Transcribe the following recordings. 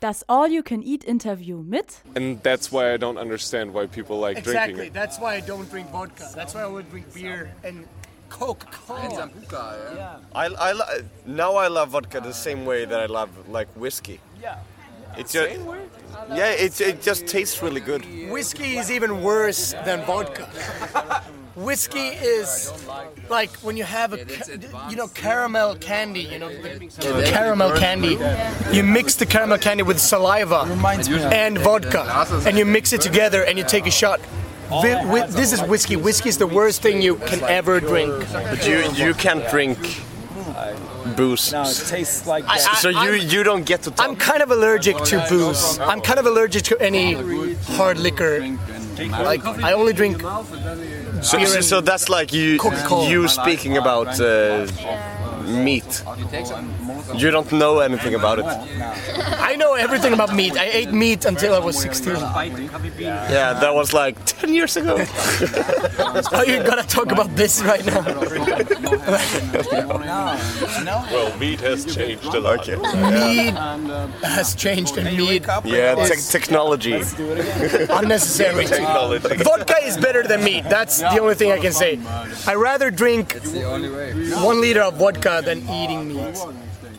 Das All-You-Can-Eat-Interview mit And that's why I don't understand why people like drinking Exactly. That's why I don't drink vodka. That's why I would drink beer and Coca-Cola. I, I lo- now I love vodka the same way that I love like whiskey. Yeah. It's just, yeah, it, it just tastes really good. Whiskey is even worse than vodka. Whiskey is like when you have a, ca- you know, caramel candy. You know, the caramel candy. You mix the caramel candy with saliva and vodka, and you mix it together, and you take a shot. Vi- wi- this is whiskey. Whiskey is the worst thing you can ever drink. But you you can't drink booze. No, it tastes like I- that. so you I'm- you don't get to talk. I'm kind of allergic to booze. I'm kind of allergic to any hard liquor. Like I only drink so, so, so that's like you you speaking about uh, meat. You don't know anything about it. I know everything about meat. I ate meat until I was 16. Yeah, that was like 10 years ago. How Are you gonna talk about this right now? Well, meat has changed a lot. Okay. Meat has changed and meat Yeah, te- technology. unnecessary. Technology. Vodka is better than meat. That's the only thing I can say. I rather drink one liter of vodka than eating meat.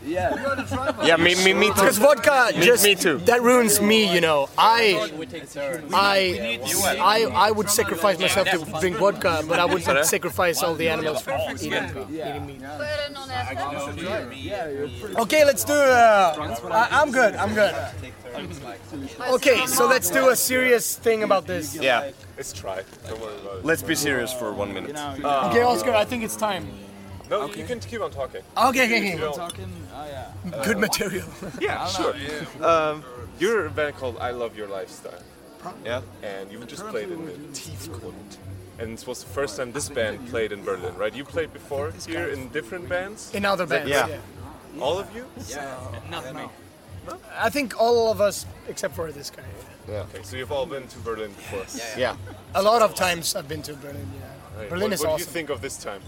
Yeah, me, me, me too. Because vodka just me too. that ruins me, you know. I I I I would sacrifice myself to drink vodka, but I would sacrifice all the animals for eating, eating meat. Okay, let's do. Uh, I, I'm good. I'm good. Okay, so let's do a serious thing about this. Yeah, Let's try. Don't worry about it. let's be serious for one minute. Okay, Oscar, I think it's time. No, you can keep on talking. Okay, okay, okay. No. Good material. Yeah, sure. Um, you're a band called I Love Your Lifestyle, Yeah. and you just played in the Tiefgrund. And it was the first time this band played in Berlin, right? You played before here in different bands? In other bands. Yeah. All of you? Yeah. Not me. No? I think all of us, except for this guy. Yeah. Okay, so you've all been to Berlin before. Yeah. Yeah. A lot of times I've been to Berlin. Yeah. Right. Berlin what, is what do you awesome. think of this time?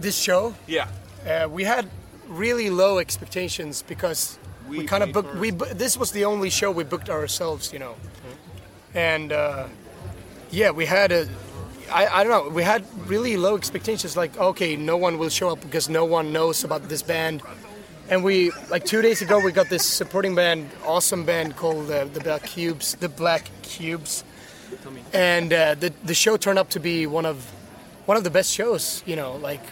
This show, Yeah. uh, we had really low expectations because we, kind of booked. We this was the only show we booked ourselves, you know. And uh, yeah, we had a. I, I don't know. We had really low expectations. Like, okay, no one will show up because no one knows about this band. And we like two days ago we got this supporting band, awesome band called uh, the Black Cubes, the Black Cubes, and uh, the the show turned up to be one of one of the best shows. You know, like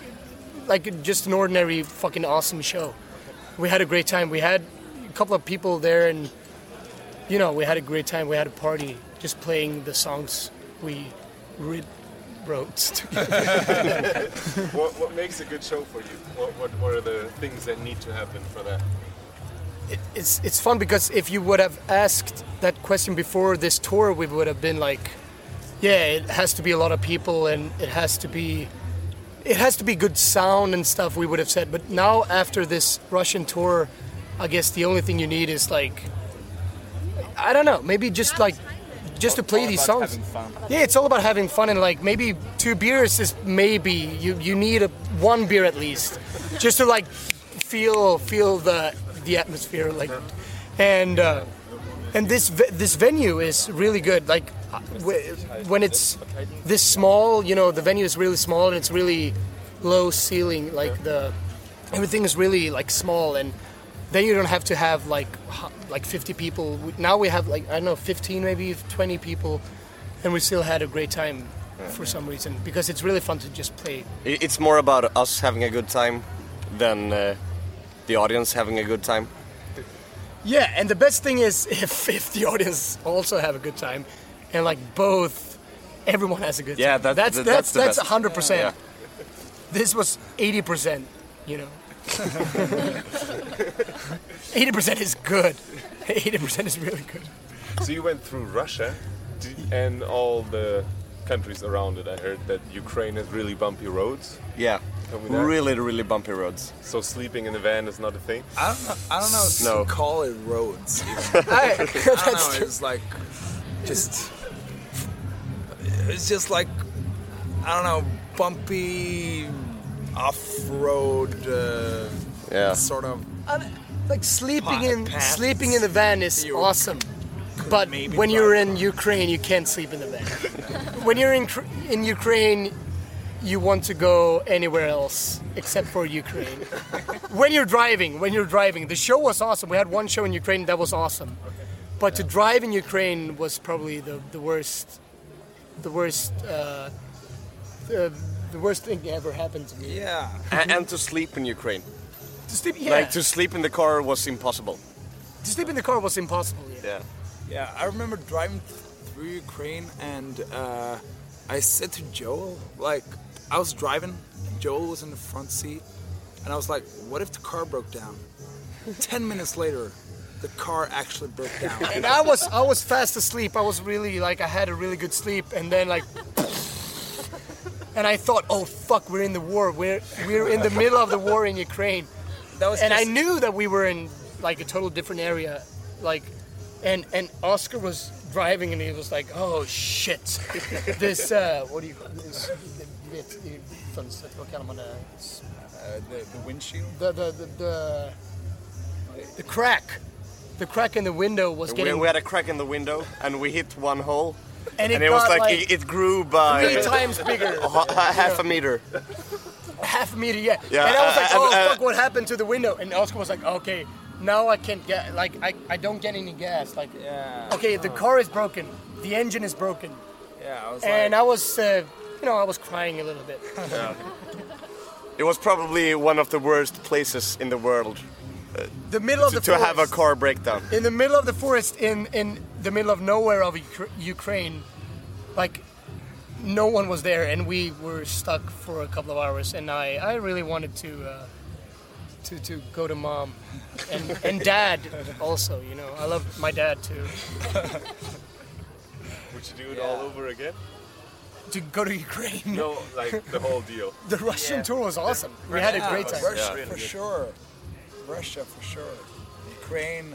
like just an ordinary fucking awesome show. We had a great time. We had a couple of people there, and you know, we had a great time. We had a party just playing the songs we re- wrote. What, what makes a good show for you? What, what, what are the things that need to happen for that? it, it's it's fun because if you would have asked that question before this tour, we would have been like, yeah, it has to be a lot of people and it has to be it has to be good sound and stuff. We would have said, but now after this Russian tour, I guess the only thing you need is like I don't know, maybe just like just to play these songs. Yeah, it's all about having fun and like maybe two beers is maybe you you need a one beer at least just to like feel feel the the atmosphere like and uh, and this this venue is really good like when it's this small you know the venue is really small and it's really low ceiling like the everything is really like small and then you don't have to have like like 50 people. Now we have like i don't know 15 maybe 20 people and we still had a great time for some reason because it's really fun to just play. It's more about us having a good time than uh, the audience having a good time. yeah and the best thing is if if the audience also have a good time and like both everyone has a good Yeah, time that- that's that's that's the that's, 100% this was 80% you know 80% is good 80% is really good So you went through Russia and all the countries around it. I heard that Ukraine has really bumpy roads. Yeah. Tell me that. Really, really bumpy roads. So sleeping in a van is not a thing. I don't know. I don't know. If No. call it roads. I, I don't know. true. It's like just. It's just like I don't know, bumpy, off-road, uh, Yeah. sort of. like sleeping in paths. sleeping in the van is You awesome. But when you're in Ukraine, you can't sleep in the van. when you're in in Ukraine, you want to go anywhere else except for Ukraine. when you're driving, when you're driving, the show was awesome. We had one show in Ukraine that was awesome, but to drive in Ukraine was probably the, the worst, the worst, uh, the, the worst thing that ever happened to me. Yeah. and, and to sleep in Ukraine. To sleep, yeah, Like to sleep in the car was impossible. to sleep in the car was impossible. Yeah. Yeah. Yeah, I remember driving through Ukraine and uh, I said to Joel, like, I was driving, Joel was in the front seat, and I was like, what if the car broke down? Ten minutes later, the car actually broke down. and I was I was fast asleep. I was really like I had a really good sleep, and then like, and I thought, oh fuck, we're in the war. We're we're in the middle of the war in Ukraine, That was and I knew that we were in like a total different area, like, and and Oscar was driving, and he was like, oh shit, this uh, what do you call this, vet, fönstret, vad kallar man det? uh, the, the windshield. The the the the, the crack. The crack in the window was getting we had a crack in the window and we hit one hole. and it, And it was got, like, it, it grew by three times bigger. ha- ha- half a meter. half a meter, yeah. Yeah, and I was like, uh, oh uh, fuck, what happened to the window? And Oscar was like, okay, now I can't get, like, I, I don't get any gas. Like, Yeah. okay, the car is broken, the engine is broken, Yeah, I was and like, I was, uh, you know, I was crying a little bit. yeah. It was probably one of the worst places in the world the middle of to, the to have a car breakdown. in the middle of the forest, in in the middle of nowhere of Ukra- Ukraine, like. No one was there, and we were stuck for a couple of hours. And I, I really wanted to, uh, to, to go to mom, and and dad also. You know, I love my dad too. Would you do it all over again? to go to Ukraine. No, like the whole deal. The Russian tour was awesome. We had a great time. Russia Yeah. for sure. Russia for sure. Ukraine,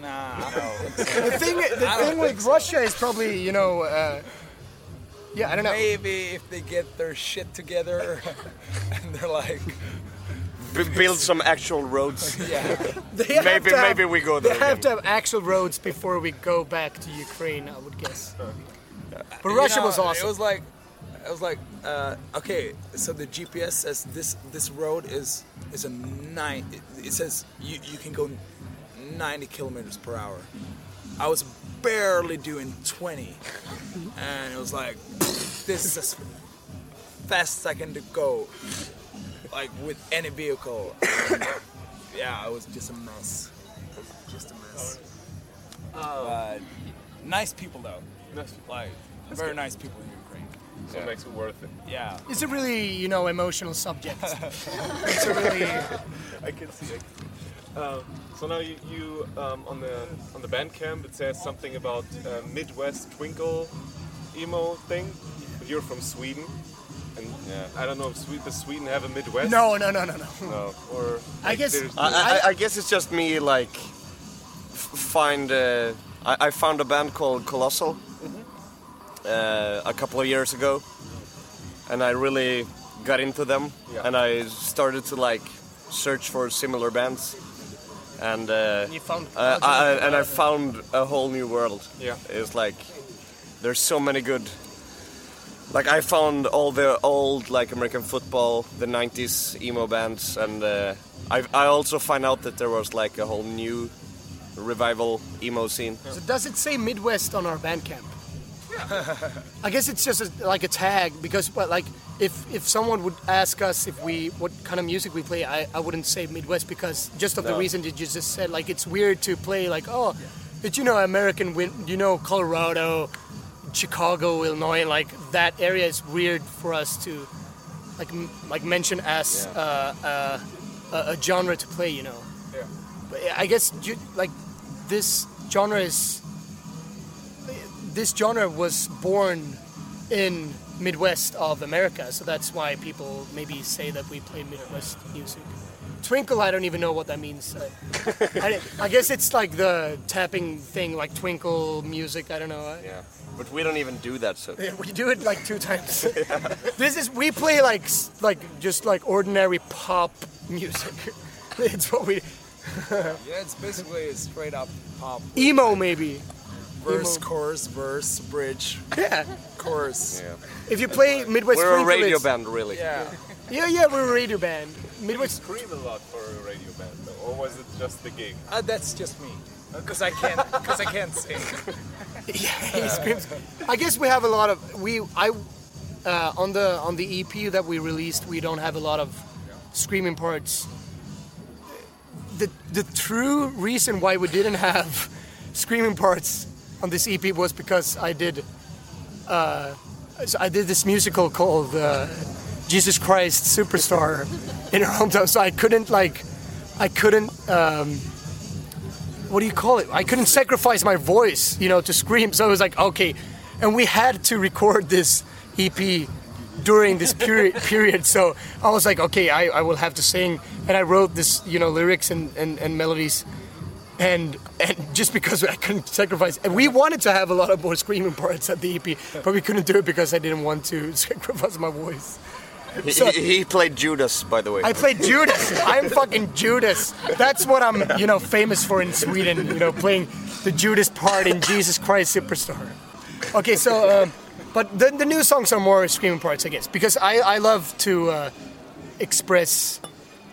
nah. The thing, the thing with Russia is probably, you know, uh, yeah, I don't know. Maybe if they get their shit together and they're like, B- build some actual roads. yeah, They have Maybe- to have- maybe we go They there have again. to have actual roads before we go back to Ukraine, I would guess. But You Russia know, was awesome. It was like, it was like, uh, okay, so the GPS says this this road is is a nine. It, it says you you can go 90 kilometers per hour. I was barely doing 20, and it was like, this is as fast as I can go, like with any vehicle. And, yeah, it was just a mess. It was just a mess. But nice people though. Nice. Like very nice people in Ukraine. So it makes it worth it. Yeah. It's a really, you know, emotional subject. it's a really, I can see it. Um, so now you, you um, on the on the Bandcamp it says something about uh, Midwest twinkle emo thing. But you're from Sweden, and I don't know if Sweden, does Sweden have a Midwest? no, no, no, no, no. No. Or I guess- there's- I, I, I guess it's just me like find. Uh, I, I found a band called Colossal uh, a couple of years ago, and I really got into them, Yeah. and I started to like search for similar bands, and uh, You found uh, I, and I found a whole new world. Yeah. it's like there's so many good. Like I found all the old like American football, the '90s emo bands, and uh, I I also find out that there was like a whole new revival emo scene. So does it say Midwest on our Bandcamp? I guess it's just a, like a tag because, but like, if if someone would ask us if we what kind of music we play, I, I wouldn't say Midwest because just of the reason that you just said. Like, it's weird to play like, oh, yeah. but you know American? You know Colorado, Chicago, Illinois, like that area is weird for us to like m- like mention as uh, uh, a, genre to play. You know. Yeah. But I guess ju- like this genre is this genre was born in Midwest of America, so that's why people maybe say that we play Midwest music. Twinkle, I don't even know what that means. I, I, I guess it's like the tapping thing, like twinkle music. I don't know. Yeah, but we don't even do that. So yeah, we do it like two times. this is we play like like just like ordinary pop music. it's what we Yeah, it's basically a straight up pop. Emo maybe. Verse, Emo. chorus, verse, bridge, Yeah. chorus. Yeah. If you play Midwest We're a radio it's- band, really. Yeah. Yeah, yeah, we're a radio band. You Midwest. scream a lot for a radio band, though, or was it just the gig? Uh, that's just me. Because I can't, because I can't sing. Yeah, he screams. I guess we have a lot of we. I uh, on the on the EP that we released, we don't have a lot of screaming parts. The the true reason why we didn't have screaming parts on this EP was because I did. Uh, I did this musical called uh, Jesus Christ Superstar in our hometown, so I couldn't like, I couldn't. Um, what do you call it? I couldn't sacrifice my voice, you know, to scream. So I was like, okay, and we had to record this EP during this period. period. So I was like, okay, I, I will have to sing, and I wrote this, you know, lyrics and, and, and melodies, and and just because I couldn't sacrifice, and we wanted to have a lot of more screaming parts at the EP, but we couldn't do it because I didn't want to sacrifice my voice. He, So- he, he played Judas, by the way. I played Judas. I'm fucking Judas. That's what I'm, you know, famous for in Sweden. You know, playing the Judas part in Jesus Christ Superstar. Okay, so, um, but the, the new songs are more screaming parts, I guess, because I, I love to uh, express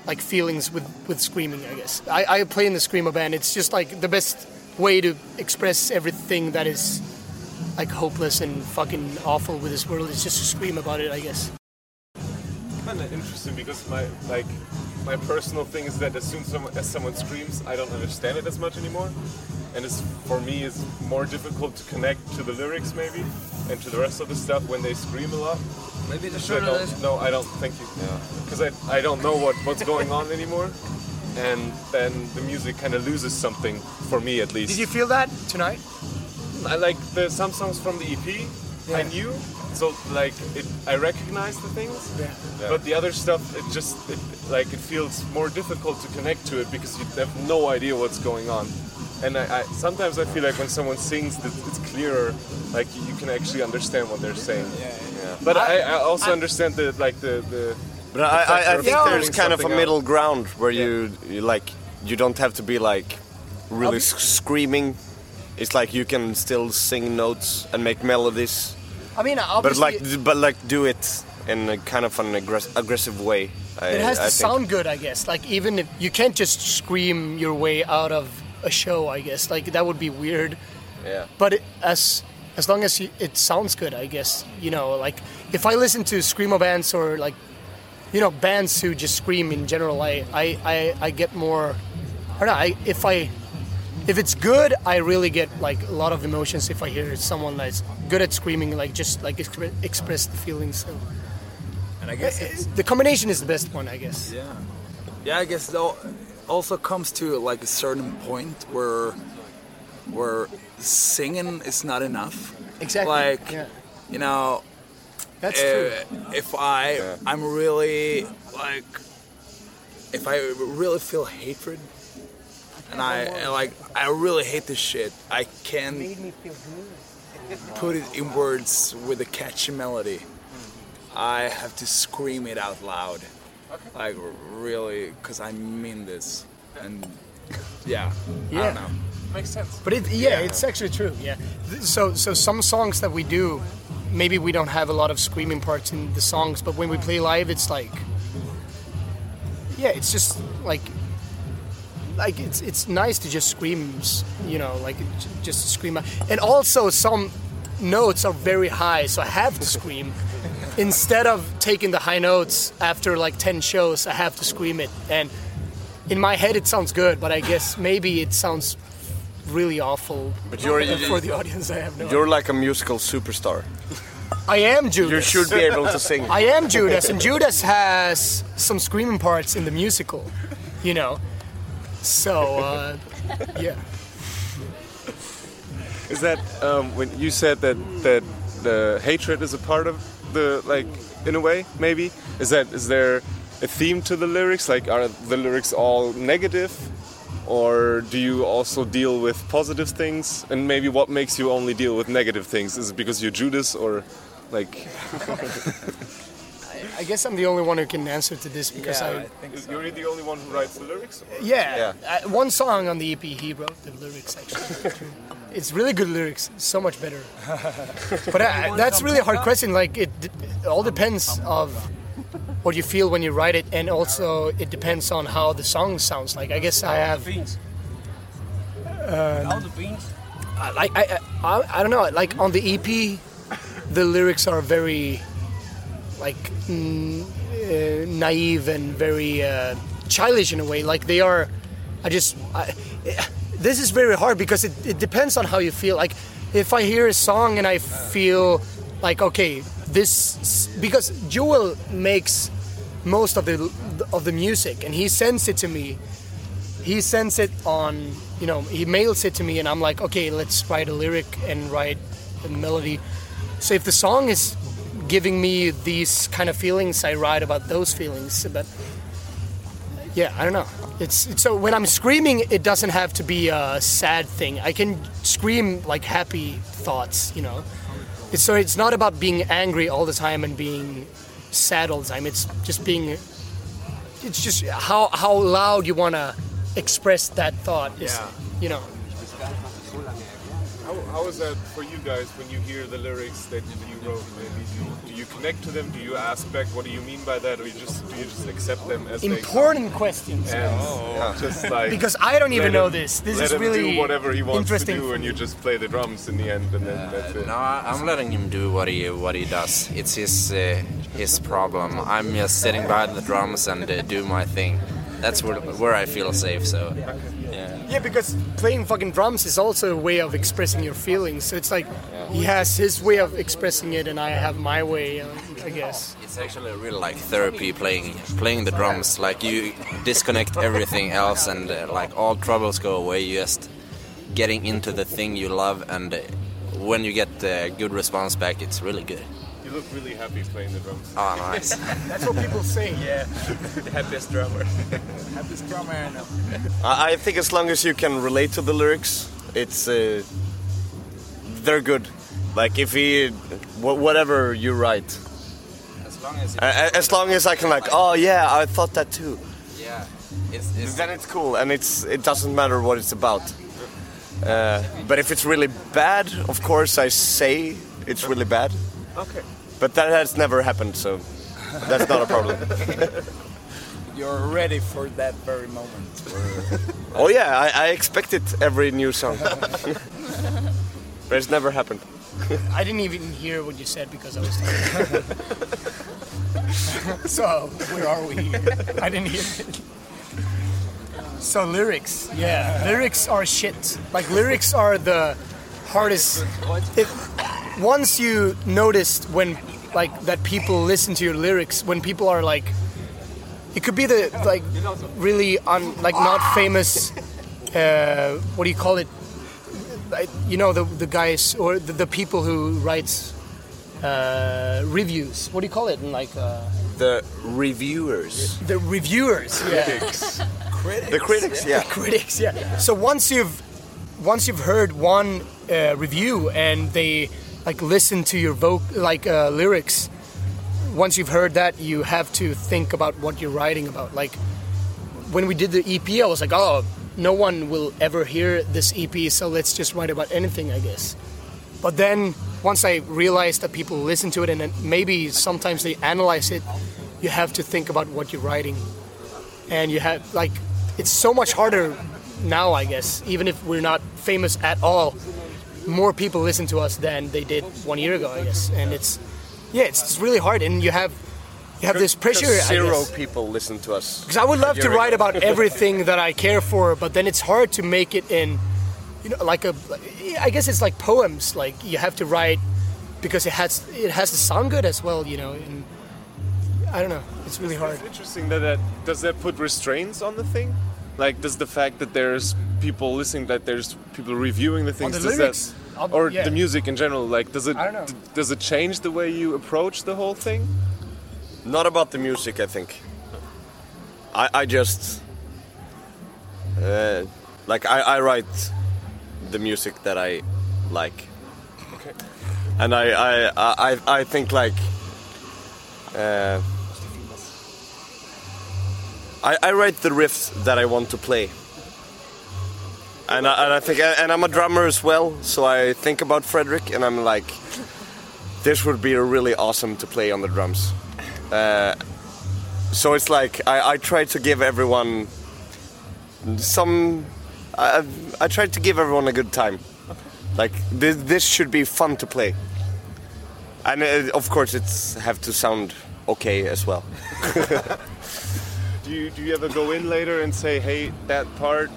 like feelings with, with screaming. I guess I, I play in the screamo band. It's just like the best way to express everything that is like hopeless and fucking awful with this world. Is just to scream about it. I guess. kind of interesting because my like my personal thing is that as soon as someone, as someone screams, I don't understand it as much anymore, and it's for me it's more difficult to connect to the lyrics maybe and to the rest of the stuff when they scream a lot. Maybe the 'Cause I shorter don't, no, I don't. Thank you. Because I, I don't know what, what's going on anymore, and then the music kind of loses something for me at least. Did you feel that tonight? I like the some songs from the EP. I Yeah. knew, so like it, I recognize the things. Yeah. But the other stuff, it just it, like it feels more difficult to connect to it because you have no idea what's going on. And I, I sometimes I feel like when someone sings, that it's clearer. Like you can actually understand what they're saying. Yeah. But I, I also understand the like the the. But I, I, I think there's kind of a middle out. ground where you, you like you don't have to be like really s- screaming. It's like you can still sing notes and make melodies, I mean, obviously, but like but like do it in a kind of an aggress- aggressive way. I, it has to sound good, I guess. Like even if you can't just scream your way out of a show, I guess. Like that would be weird. Yeah. But it, as as long as you, it sounds good, I guess. You know, like if I listen to screamo bands or like you know bands who just scream in general, I I, I, I get more. I don't know. I, if I if it's good, I really get like a lot of emotions if I hear someone that's good at screaming, like just like expre- express the feelings. So, And I guess it's the combination is the best one, I guess. Yeah. Yeah, I guess it al- also comes to like a certain point where where singing is not enough. Exactly. Like yeah. you know, That's uh, true. if I I'm really like if I really feel hatred and I and, like I really hate this shit, I can't put it in words with a catchy melody. I have to scream it out loud. Like really, because I mean this. And yeah, I Yeah. don't know. Makes sense. But it, yeah, it's actually true. Yeah. So so some songs that we do, maybe we don't have a lot of screaming parts in the songs, but when we play live, it's like, yeah, it's just like, like it's it's nice to just scream, you know, like just scream. And also some notes are very high, so I have to scream. Instead of taking the high notes after like ten shows, I have to scream it. And in my head, it sounds good, but I guess maybe it sounds really awful But you're for the audience. I have no. you're like a musical superstar. I am Judas. You should be able to sing. I am Judas, and Judas has some screaming parts in the musical, you know. So, uh, yeah. Is that um, when you said that that the hatred is a part of the like in a way maybe? Is that is there a theme to the lyrics? Like are the lyrics all negative, or do you also deal with positive things? And maybe what makes you only deal with negative things? Is it because you're Judas or like? I guess I'm the only one who can answer to this because Yeah, I, I think so. You're the only one who writes the lyrics? Or? yeah, I, one song on the EP he wrote the lyrics actually. it's really good lyrics, so much better. but I, that's really a hard question. Like it, it all depends of what you feel when you write it, and also it depends on how the song sounds. Like I guess I have. beans. Uh, the beans. I- like I, I, I don't know. Like on the EP, the lyrics are very, like, mm, uh, naive and very uh, childish in a way. Like they are. I just. I, this is very hard because it, it depends on how you feel. Like if I hear a song and I feel like okay, this because Joel makes most of the of the music and he sends it to me he sends it on you know he mails it to me and i'm like okay let's write a lyric and write a melody so if the song is giving me these kind of feelings i write about those feelings but yeah i don't know. It's, it's so when i'm screaming it doesn't have to be a sad thing. I can scream like happy thoughts you know? It's, so it's not about being angry all the time and being sad all the time. It's just being it's just how how loud you want to express that thought is Yeah. you know How, how is that for you guys when you hear the lyrics that you wrote? Maybe do you, do you connect to them? Do you ask back what do you mean by that, or you just do you just accept them as important questions they come and just like because i don't even let know him- this this is him really do whatever he wants to interesting do, and you just play the drums in the end, and then that's it. No, I- I'm letting him do what he what he does. It's his uh, his problem. I'm just sitting behind the drums and uh, do my thing. That's where where I feel safe. So, yeah. Yeah because playing fucking drums is also a way of expressing your feelings so it's like he has his way of expressing it and i have my way uh, i guess It's actually really like therapy playing playing the drums. Like you disconnect everything else and uh, like all troubles go away. You just getting into the thing you love and uh, when you get uh, good response back, it's really good. You look really happy playing the drums. Oh, nice. that's what people say Yeah, the happiest drummer. happiest this drummer and I, I think as long as you can relate to the lyrics, it's uh, they're good. Like if he, wh- whatever you write, as long as A- a- as long as I can like, oh yeah, I thought that too. yeah, it's, it's Then it's cool, and it's it doesn't matter what it's about. Uh, but if it's really bad, of course I say it's really bad. Okay. But that has never happened, so that's not a problem. you're ready for that very moment. Oh yeah, I, I expect it every new song. but it's never happened. i didn't even hear what you said because i was tired so where are we i didn't hear it so lyrics yeah lyrics are shit like lyrics are the hardest if, once you noticed when like that people listen to your lyrics when people are like it could be the like really un like not famous uh, what do you call it? You know the the guys or the, the people who writes uh, reviews. What do you call it? In like uh, The reviewers, the reviewers yeah. Critics, the critics, yeah. critics yeah. So once you've once you've heard one uh, review and they like listen to your voc like uh, lyrics. Once you've heard that you have to think about what you're writing about. Like when we did the ep i was like oh no one will ever hear this ep so let's just write about anything i guess. But then once i realized that people listen to it and maybe sometimes they analyze it you have to think about what you're writing. And you have like it's so much harder now i guess even if we're not famous at all more people listen to us than they did one year ago i guess and it's yeah it's, it's really hard and you have you have this pressure I Zero guess. people listen to us. because i would love to write about everything that i care for but then it's hard to make it in you know like a i guess it's like poems like you have to write because it has it has to sound good as well you know and i don't know it's really hard It's interesting that, that does that put restraints on the thing? Like, does the fact that there's people listening, that there's people reviewing the things, the does lyrics, that, or yeah. the music in general, like, does it I don't know. d- does it change the way you approach the whole thing? Not about the music, I think. I, I just uh, like I, I write the music that I like, Okay. and I I I, I think like uh, I, I write the riffs that I want to play. And I, and I think, and I'm a drummer as well, so I think about Frederick, and I'm like, this would be really awesome to play on the drums. Uh, so it's like I, I try to give everyone some. I, I try to give everyone a good time. Like this, this should be fun to play, and uh, of course it's have to sound okay as well. Do you do you ever go in later and say, hey, that part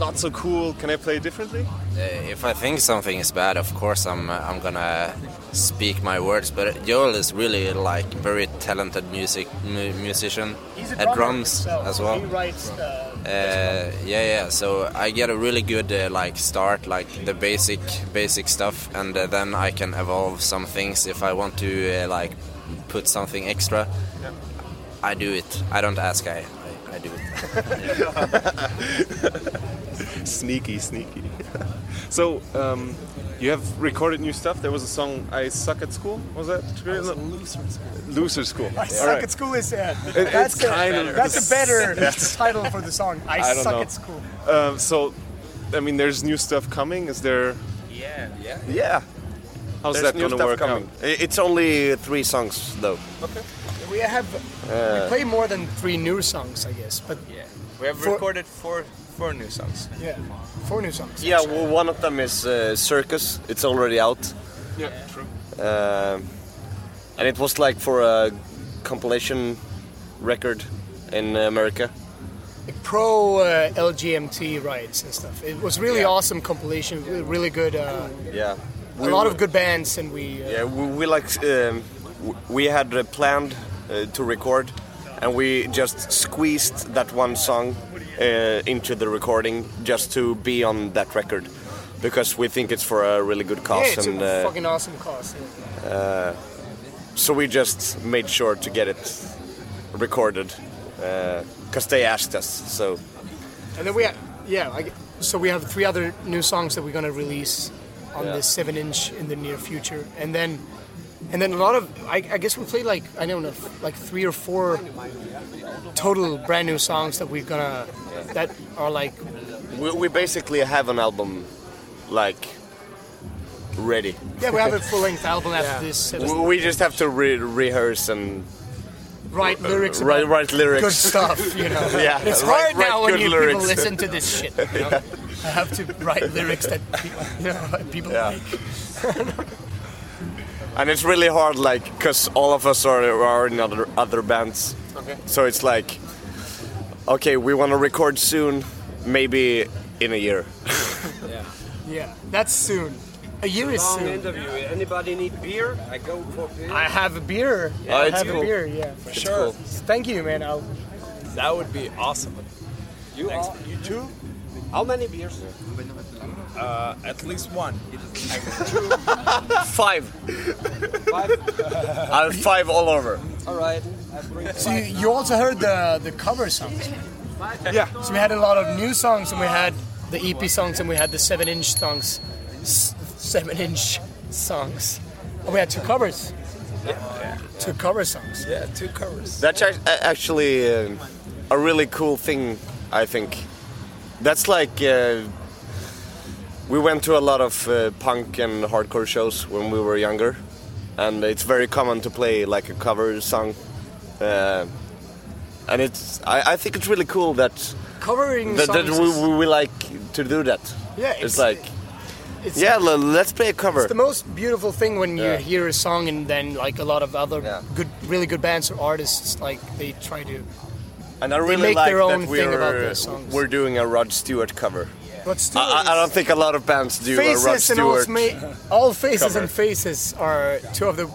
not so cool? Can I play differently? Uh, if I think something is bad, of course I'm uh, I'm gonna speak my words. But Joel is really like very talented music mu- musician at drums as well. He writes. Uh, Uh, yeah, yeah. So I get a really good uh, like start, like the basic basic stuff, and uh, then I can evolve some things if I want to uh, like put something extra. I do it. I don't ask. I I, I do it. Sneaky, sneaky. so, um, you have recorded new stuff. There was a song "I Suck at School." Was that true? Loser School. I All suck right. at school is uh, It- that's it's a, kind of that's a better Yes. title for the song. I, I don't suck know. at school. Um, so, I mean, there's new stuff coming. Is there? Yeah, yeah. Yeah, How's there's that gonna work coming. out? It's only three songs though. We have we play more than three new songs, I guess. But Yeah. We have For- recorded four four new songs. yeah, four new songs. Yeah, well, one of them is uh, Circus. It's already out. Yeah, true. Um and it was like for a compilation record in America. pro uh, LGBT rights and stuff. It was really Yeah. awesome compilation. Really good. Uh, Yeah. a lot of good bands, and we. Uh, Yeah, we, we like um, we had uh, planned uh, to record, and we just squeezed that one song uh, into the recording just to be on that record, because we think it's for a really good cause, yeah, it's and a uh, fucking awesome cause. yeah. so we just made sure to get it recorded, because they asked us. So And then we, ha- yeah, I so we have three other new songs that we're gonna release on Yeah. this seven inch in the near future, and then, and then a lot of, I, I guess we played like I don't know, like three or four total brand new songs that we're gonna, that are like, we, we basically have an album, like ready. yeah, we have a full length album after this. uh, We we just have to re- rehearse and write lyrics, write, write lyrics. good stuff, you know. Yeah, it's write- hard write now when you lyrics. people listen to this shit. You know? I have to write lyrics that people, you know, people Yeah. like. And it's really hard like because all of us are, are in other other bands Okay. so it's like okay we want to record soon maybe in a year Yeah, yeah that's soon. A year is Long soon. interview. Anybody need beer? I go for beer. I have a beer. Oh, I have cool. a beer. Yeah, for It's sure. cool. Thank you, man. I'll, That would be awesome. you, are, you too? How many beers? Uh, at least one. five Five. i have five all over All right. So you, you also heard the the cover songs. Yeah. So we had a lot of new songs, and we had the EP songs, and we had the seven-inch songs, S- seven-inch songs. And we had two covers. Yeah. Two cover songs. Yeah, two covers. that's actually uh, a really cool thing i think that's like uh, we went to a lot of uh, punk and hardcore shows when we were younger and it's very common to play like a cover song uh, and it's I, I think it's really cool that Covering that, that we, we, like to do that. yeah, It's, like, it's, yeah, l- let's play a cover. It's the most beautiful thing when you Yeah. hear a song and then like a lot of other Yeah. good, really good bands or artists like they try to. and I really like their own that we're, we're doing a Rod Stewart cover. But still, I, I- I don't think a lot of bands do a Rod faces and all, ma- all faces cover. and faces are two of the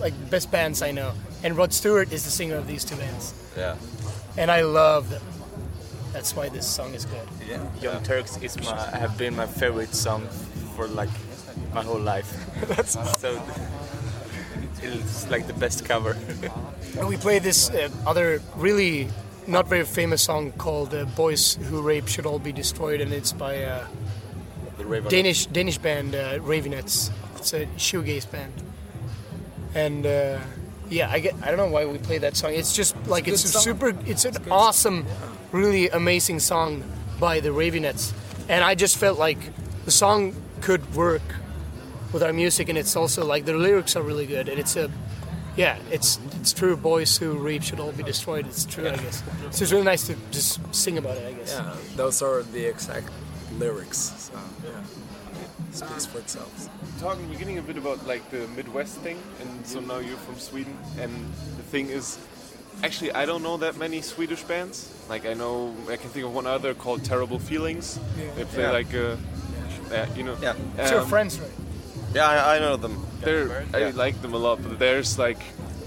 like best bands I know, and Rod Stewart is the singer of these two bands, yeah. and I love them. That's why this song is good. Yeah. Young Turks is my have been my favorite song for like my whole life. That's so it's like the best cover. And we play this uh, other really not very famous song called uh, "Boys Who Rape Should All Be Destroyed," and it's by Raven. Danish Danish band uh, Raveonettes. It's a shoegaze band, and uh, Yeah, I get. I don't know why we play that song. It's just like a it's, a super. It's an awesome, really amazing song by the Raveonettes, and I just felt like the song could work with our music, and it's also like the lyrics are really good, and it's a. Yeah, it's it's true. Boys who reap should all be destroyed. It's true, I guess. So it's really nice to just sing about it. I guess. Yeah, those are the exact lyrics. So yeah, it speaks for itself. talking in the beginning a bit about like the Midwest thing, and so now you're from Sweden, and the thing is, actually, I don't know that many Swedish bands. Like I know, I can think of one other called Terrible Feelings. They play Yeah. like a, uh, you know, Yeah. It's your um, friends, right? Yeah, I, I know them. They're, I Yeah. like them a lot, but there's like,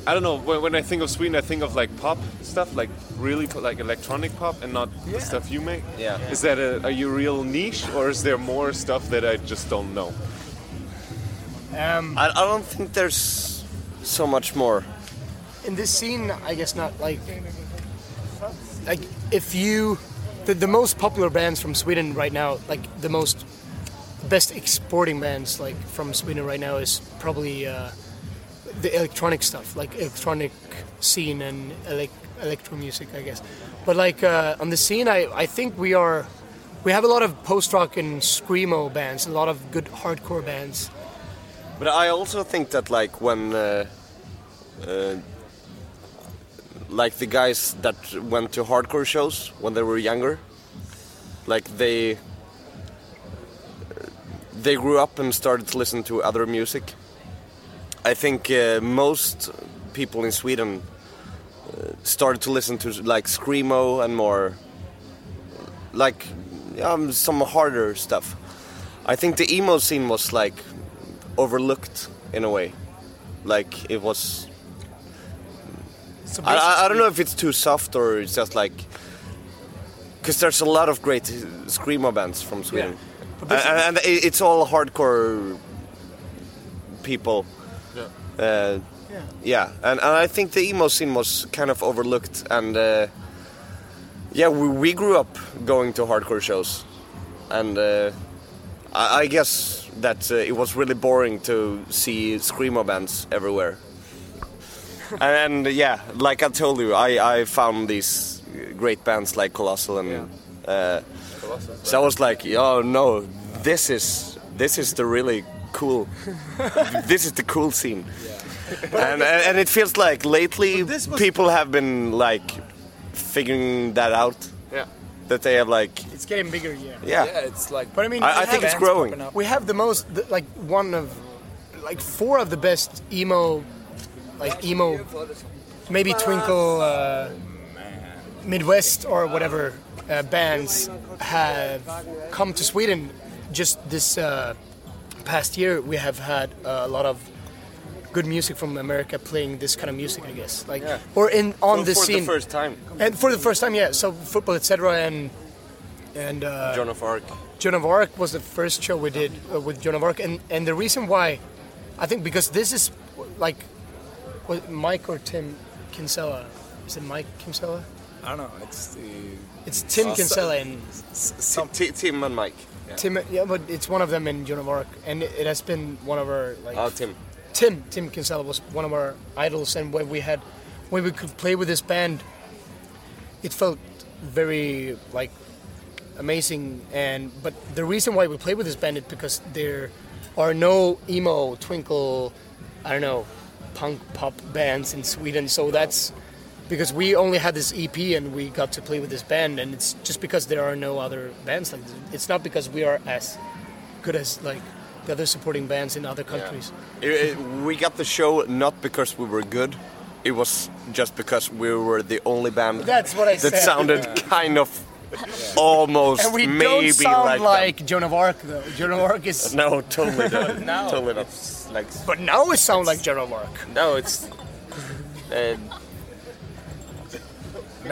I don't know. When, when I think of Sweden, I think of like pop stuff, like really po- like electronic pop, and not the stuff you make. Yeah. Is that a, are you real niche, or is there more stuff that I just don't know? Um, I, I don't think there's so much more. in this scene, I guess not like like if you the, the most popular bands from Sweden right now, like the most best exporting bands like from Sweden right now is probably uh, the electronic stuff, like electronic scene and elec- electro music, I guess. But like uh, on the scene, I, I think we are we have a lot of post rock and screamo bands, a lot of good hardcore bands. But I also think that like when uh, uh, like the guys that went to hardcore shows when they were younger, like they they grew up and started to listen to other music. I think uh, most people in Sweden uh, started to listen to like screamo and more like um, some harder stuff. I think the emo scene was like overlooked in a way. Like it was. So I, I, don't know if it's too soft or it's just like. Because there's a lot of great screamo bands from Sweden, But and, and it's all hardcore people. Yeah. Uh, Yeah. yeah, and, and I think the emo scene was kind of overlooked, and uh, yeah, we, we grew up going to hardcore shows, and uh, I, I guess that uh, it was really boring to see screamo bands everywhere. and, yeah, like I told you, I, I found these great bands like Colossal, and uh, so I was like, oh no, this is this is the really cool, this is the cool scene. And, and and it feels like lately people have been like figuring that out. Yeah. That they have like it's getting bigger, yeah. yeah. Yeah, it's like. But I mean, I- I think it's growing. We have the most, the, like one of, like four of the best emo, like emo, maybe Twinkle, uh, Midwest or whatever uh, bands have come to Sweden. Just this uh, past year, we have had a lot of good music from America playing this kind of music, I guess. Like, or in on For- the for scene, for the first time. and for the first time, yeah. So football, etc. And and uh, Joan of Arc. Joan of Arc was the first show we did uh, with Joan of Arc, and and the reason why, I think because this is like, Mike or Tim Kinsella? Is it Mike Kinsella? I don't know. It's the. It's Tim Uh, Kinsella and Some, T- Tim and Mike. Tim. Yeah, but it's one of them in Joan of Arc, and it, it has been one of our like. Oh, Tim. Tim Tim Kinsella was one of our idols, and when we had when we could play with this band, it felt very like amazing. And but the reason why we play with this band is because there are no emo, twinkle, I don't know, punk pop bands in Sweden. So that's because we only had this EP and we got to play with this band, and it's just because there are no other bands like this. It's not because we are as good as like the other supporting bands in other countries. It- it- we got the show not because we were good. It was just because we were the only band That's what I that said. sounded kind of almost And we maybe don't sound like, like. Joan of Arc though. Joan of Arc is, No, totally not. Now totally not. like but now we sound like Joan of Arc. no, it's uh,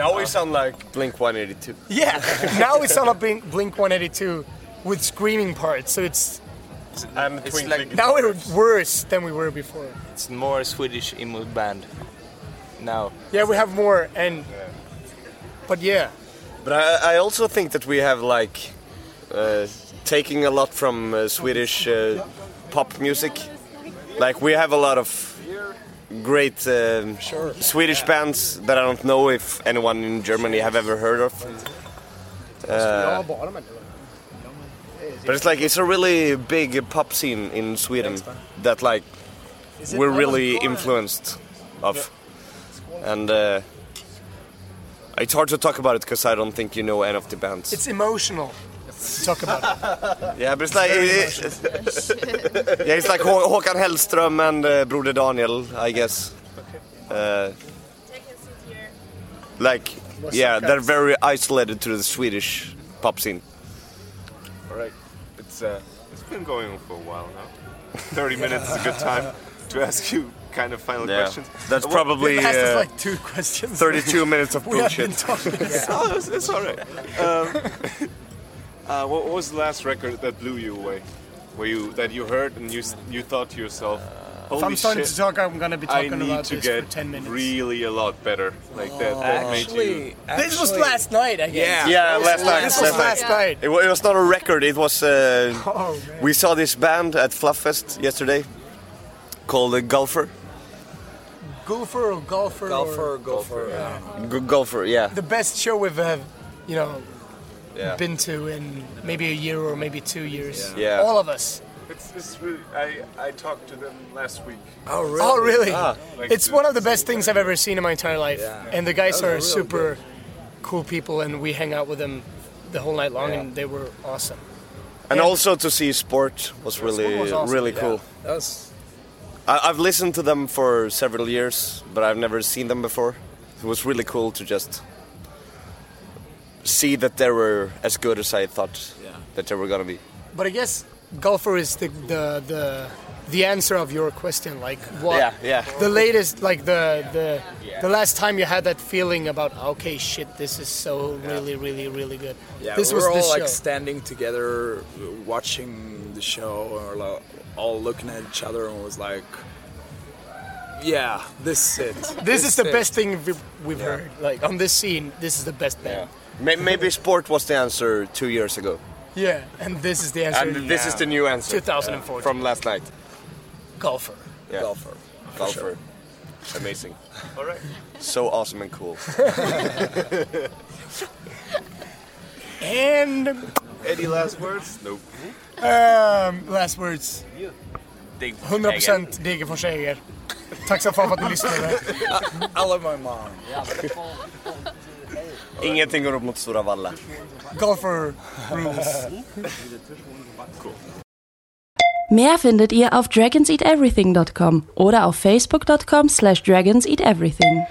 Now we sound like Blink 182. Yeah, now we sound like Blink, Blink 182 with screaming parts. So it's And It's Twinkle like- now we're worse than we were before. it's more Swedish emo band now. Yeah, we have more and. But yeah, But I, I also think that we have like uh, taking a lot from uh, Swedish uh, pop music. Like we have a lot of great um, Swedish bands that I don't know if anyone in Germany have ever heard of. Uh, but it's like it's a really big pop scene in Sweden that like we're really influenced of, and uh, it's hard to talk about it because I don't think you know any of the bands. It's emotional talk about it. Yeah, but it's like it, yeah, it's like Hå- Håkan Hellström and uh, Broder Daniel, I guess. Uh, like, yeah, they're very isolated to the Swedish pop scene. All right. It's uh, it's been going on for a while now. 30 minutes is a good time to ask you kind of final Yeah, questions. that's What- probably Asked us uh, like two questions. 32 minutes of we have been bullshit. talking. Oh, it's, it's all right. Um, uh, what, what was the last record that blew you away? Where you that you heard and you you thought to yourself, If I'm starting shit, to talk, I'm gonna be I talking need about to this for 10 minutes. really a lot better." Like that. that made you. Actually, this was actually- last night, I guess. Yeah. Yeah, last night. This was last night. last. It, wa- it was not a record. It was. Uh, Oh, man. we saw this band at Flufffest yesterday called uh, Golfer. Golfer or golfer? Golfer, Or golfer. Yeah. G- Golfer, yeah. the best show we've, uh, you know, Yeah. been to in maybe a year or maybe two years. Yeah. All of us. It's, it's really. I I talked to them last week. Oh, really? Oh, really? Ah. Like it's the- one of the best things I've ever seen in my entire life. Yeah. And the guys are are real super cool people, and we hang out with them the whole night long, and they were awesome. And Yeah. also to see Sport was really, was awesome, really yeah. cool. That was I, I've listened to them for several years, but I've never seen them before. It was really cool to just see that they were as good as I thought that they were gonna be. But I guess golfer is the the the, the answer of your question. Like what? Yeah, yeah. The latest, like the the the last time you had that feeling about okay, shit, this is so really, really, really good. Yeah, this we was were all this like show. standing together, watching the show, or like, all looking at each other, and was like, "Yeah, this is it. this is the it." best thing we've, we've heard. Like on this scene, this is the best band. May- Maybe Sport was the answer two years ago. Yeah, and this is the answer. And this is the new answer. 2014. From last night. golfer. Yeah. Golfer. Golfer. Amazing. All right. So awesome and cool. And Any last words? Nope. um, last words. 100% Degerfors äger. Tack så fan för att ni lyssnade. I love my mom. Ingenting går upp mot Stora Valla. Golfer rules. Mehr findet ihr auf dragonseateverything.com oder auf facebook.com slash dragonseateverything.